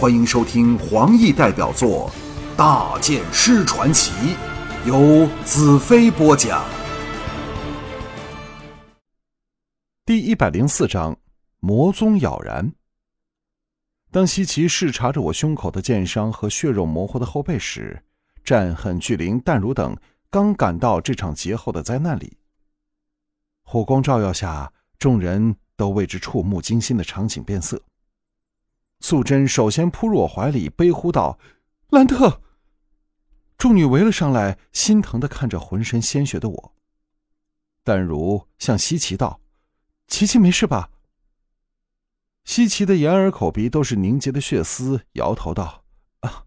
欢迎收听黄奕代表作《大剑师传奇》，由子飞播讲。第一百零四章：魔宗杳然。当西岐视察着我胸口的剑伤和血肉模糊的后背时，战恨、巨灵、淡如等刚赶到这场劫后的灾难里。火光照耀下，众人都为之触目惊心的场景变色。素贞首先扑入我怀里，悲呼道：“兰特！”众女围了上来，心疼的看着浑身鲜血的我。淡如向西岐道：“琪琪没事吧？”西岐的眼耳口鼻都是凝结的血丝，摇头道：“啊，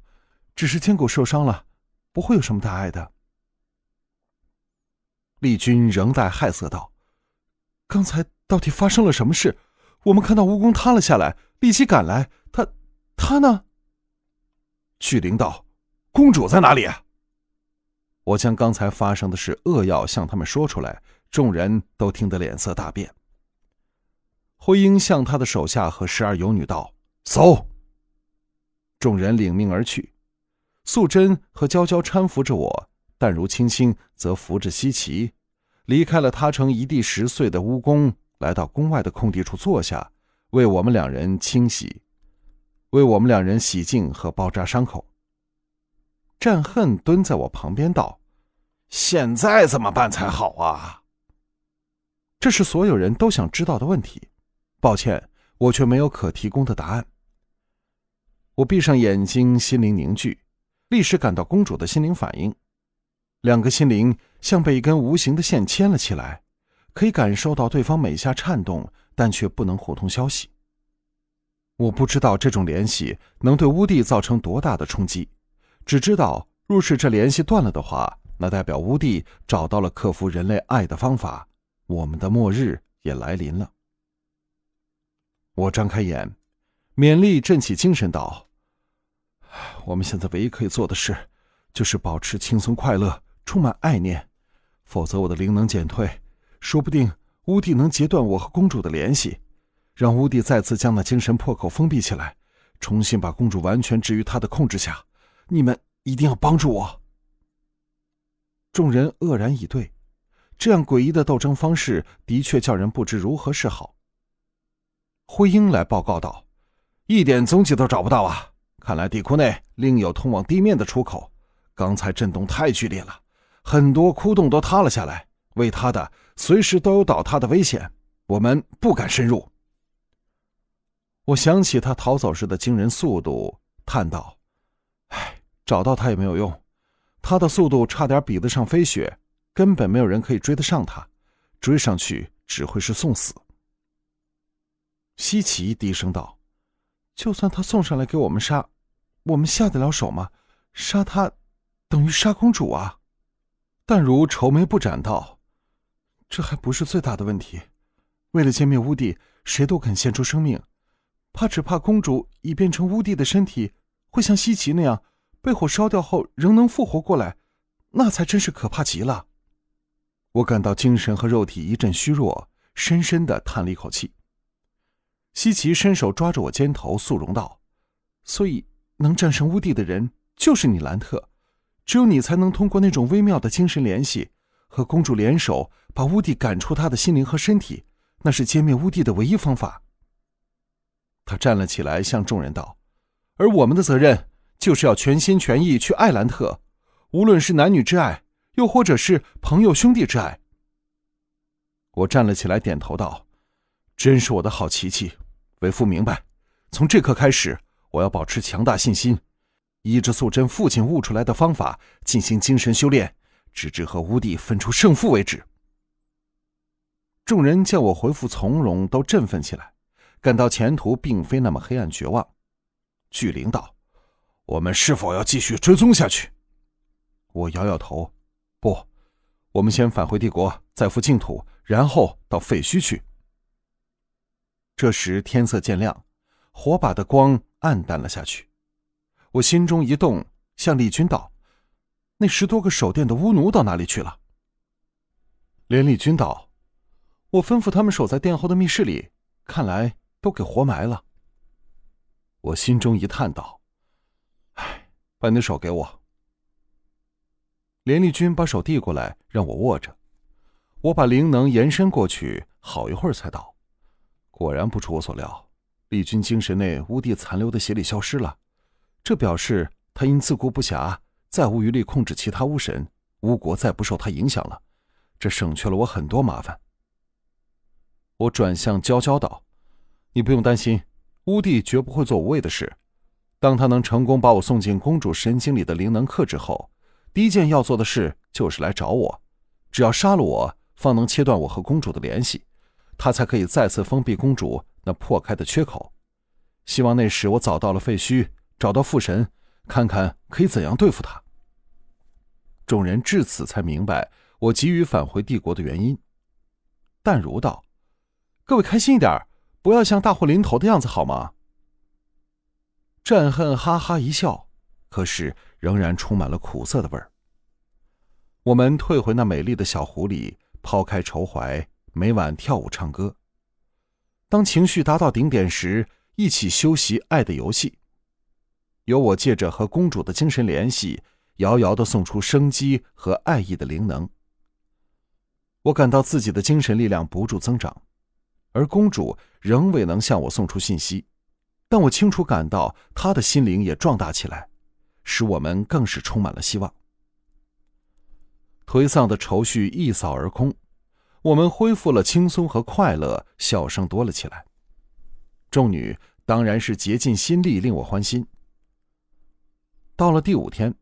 只是肩骨受伤了，不会有什么大碍的。”丽君仍带害色道：“刚才到底发生了什么事？我们看到蜈蚣塌了下来，立即赶来。他，呢？”巨灵道：“公主在哪里？”我将刚才发生的事扼要向他们说出来，众人都听得脸色大变。徽英向他的手下和十二游女道：“走。”众人领命而去。素贞和娇娇搀扶着我，淡如青青则扶着西岐，离开了他成一地十碎的巫宫，来到宫外的空地处坐下，为我们两人清洗，为我们两人洗净和包扎伤口。战恨蹲在我旁边道：“现在怎么办才好啊？”这是所有人都想知道的问题。抱歉，我却没有可提供的答案。我闭上眼睛，心灵凝聚，立时感到公主的心灵反应。两个心灵像被一根无形的线牵了起来，可以感受到对方每下颤动，但却不能互通消息。我不知道这种联系能对乌帝造成多大的冲击，只知道若是这联系断了的话，那代表乌帝找到了克服人类爱的方法，我们的末日也来临了。我张开眼，勉力振起精神道：“我们现在唯一可以做的事，就是保持轻松快乐，充满爱念。否则，我的灵能减退，说不定乌帝能截断我和公主的联系，让乌帝再次将那精神破口封闭起来，重新把公主完全置于他的控制下。你们一定要帮助我。”众人愕然以对，这样诡异的斗争方式，的确叫人不知如何是好。徽英来报告道：“一点踪迹都找不到啊！看来地库内另有通往地面的出口。刚才震动太剧烈了，很多窟洞都塌了下来，为他的随时都有倒塌的危险。我们不敢深入。”我想起他逃走时的惊人速度，叹道：“唉，找到他也没有用，他的速度差点比得上飞雪，根本没有人可以追得上他，追上去只会是送死。”西岐低声道：“就算他送上来给我们杀，我们下得了手吗？杀他，等于杀公主啊！”淡如愁眉不展道：“这还不是最大的问题。为了歼灭乌帝，谁都肯献出生命，怕只怕公主已变成乌帝的身体，会像西岐那样被火烧掉后仍能复活过来，那才真是可怕极了。”我感到精神和肉体一阵虚弱，深深的叹了一口气。西岐伸手抓着我肩头，肃容道：“所以能战胜乌帝的人就是你，兰特。只有你才能通过那种微妙的精神联系，和公主联手，把乌帝赶出他的心灵和身体。那是歼灭乌帝的唯一方法。”他站了起来，向众人道：“而我们的责任就是要全心全意去爱兰特，无论是男女之爱，又或者是朋友兄弟之爱。”我站了起来，点头道：“真是我的好琪琪。”为父明白，从这刻开始，我要保持强大信心，依着素贞父亲悟出来的方法进行精神修炼，直至和乌帝分出胜负为止。众人见我回复从容，都振奋起来，感到前途并非那么黑暗绝望。巨灵道：“我们是否要继续追踪下去？”我摇摇头：“不，我们先返回帝国，再赴净土，然后到废墟去。”这时天色渐亮，火把的光暗淡了下去。我心中一动，向丽君道：“那十多个守殿的巫奴到哪里去了？”连丽君道：“我吩咐他们守在殿后的密室里，看来都给活埋了。”我心中一叹道：“哎，把你的手给我。”连丽君把手递过来，让我握着。我把灵能延伸过去，好一会儿才到。果然不出我所料，丽君精神内乌帝残留的邪力消失了，这表示他因自顾不暇，再无余力控制其他巫神，巫国再不受他影响了。这省去了我很多麻烦。我转向娇娇道：“你不用担心，乌帝绝不会做无谓的事。当他能成功把我送进公主神经里的灵能克制后，第一件要做的事就是来找我。只要杀了我，方能切断我和公主的联系，他才可以再次封闭公主那破开的缺口。希望那时我找到了废墟，找到父神，看看可以怎样对付他。”众人至此才明白我急于返回帝国的原因。淡如道。各位开心一点，不要像大祸临头的样子，好吗？战恨哈哈一笑，可是仍然充满了苦涩的味儿。我们退回那美丽的小湖里，抛开愁怀，每晚跳舞唱歌。当情绪达到顶点时，一起修习爱的游戏。由我借着和公主的精神联系，遥遥的送出生机和爱意的灵能。我感到自己的精神力量不住增长。而公主仍未能向我送出信息，但我清楚感到她的心灵也壮大起来，使我们更是充满了希望。颓丧的愁绪一扫而空，我们恢复了轻松和快乐，笑声多了起来。众女当然是竭尽心力令我欢心。到了第五天，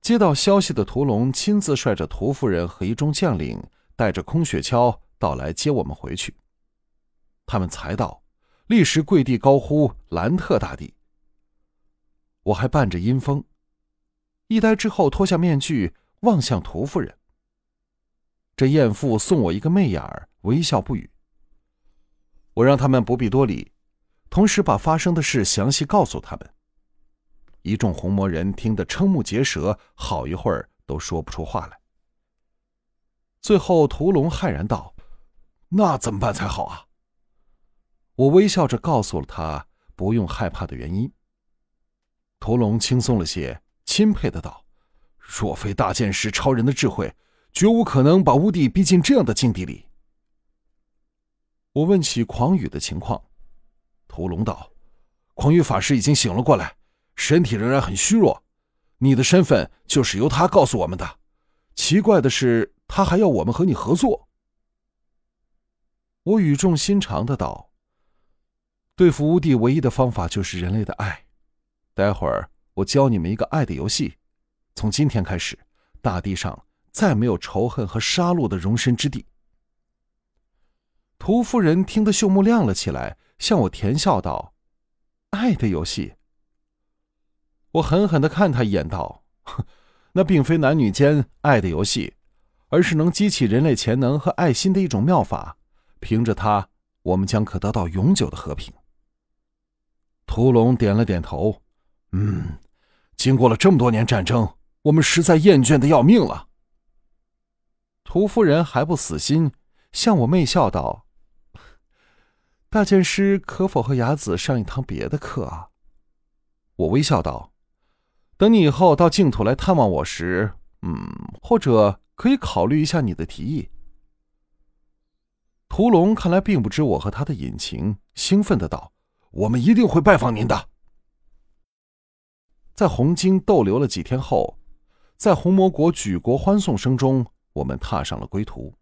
接到消息的屠龙亲自率着屠夫人和一众将领，带着空雪橇到来接我们回去。他们才到，立时跪地高呼“兰特大帝”。我还伴着阴风，一呆之后脱下面具，望向屠夫人。这艳妇送我一个媚眼儿，微笑不语。我让他们不必多礼，同时把发生的事详细告诉他们。一众红魔人听得瞠目结舌，好一会儿都说不出话来。最后，屠龙骇然道：“那怎么办才好啊？”我微笑着告诉了他不用害怕的原因。屠龙轻松了些，钦佩的道：“若非大剑师超人的智慧，绝无可能把乌帝逼进这样的境地里。”我问起狂雨的情况，屠龙道：“狂雨法师已经醒了过来，身体仍然很虚弱。你的身份就是由他告诉我们的。奇怪的是，他还要我们和你合作。”我语重心长的道。对付乌帝唯一的方法就是人类的爱。待会儿我教你们一个爱的游戏。从今天开始，大地上再没有仇恨和杀戮的容身之地。屠夫人听得秀目亮了起来，向我甜笑道：“爱的游戏。”我狠狠的看他一眼，道：“ 那并非男女间爱的游戏，而是能激起人类潜能和爱心的一种妙法。凭着它，我们将可得到永久的和平。”屠龙点了点头，嗯，经过了这么多年战争，我们实在厌倦的要命了。屠夫人还不死心，向我媚笑道：“大剑师可否和雅子上一堂别的课啊？”我微笑道：“等你以后到净土来探望我时，嗯，或者可以考虑一下你的提议。”屠龙看来并不知我和他的隐情，兴奋的道。我们一定会拜访您的。在红京逗留了几天后，在红魔国举国欢送声中，我们踏上了归途。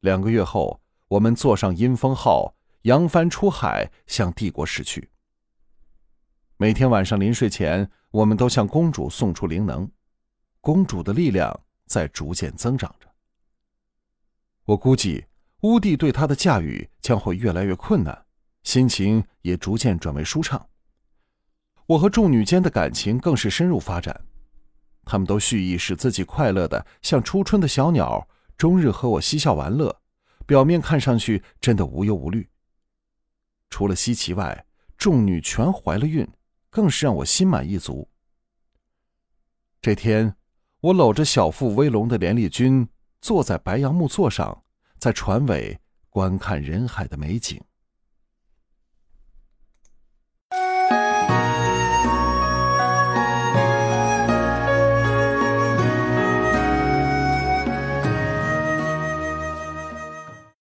两个月后，我们坐上阴风号，扬帆出海，向帝国驶去。每天晚上临睡前，我们都向公主送出灵能，公主的力量在逐渐增长着。我估计乌帝对她的驾驭将会越来越困难。心情也逐渐转为舒畅。我和众女间的感情更是深入发展，她们都蓄意使自己快乐的像初春的小鸟，终日和我嬉笑玩乐，表面看上去真的无忧无虑。除了稀奇外，众女全怀了孕，更是让我心满意足。这天，我搂着小腹微隆的连丽君，坐在白杨木座上，在船尾观看人海的美景。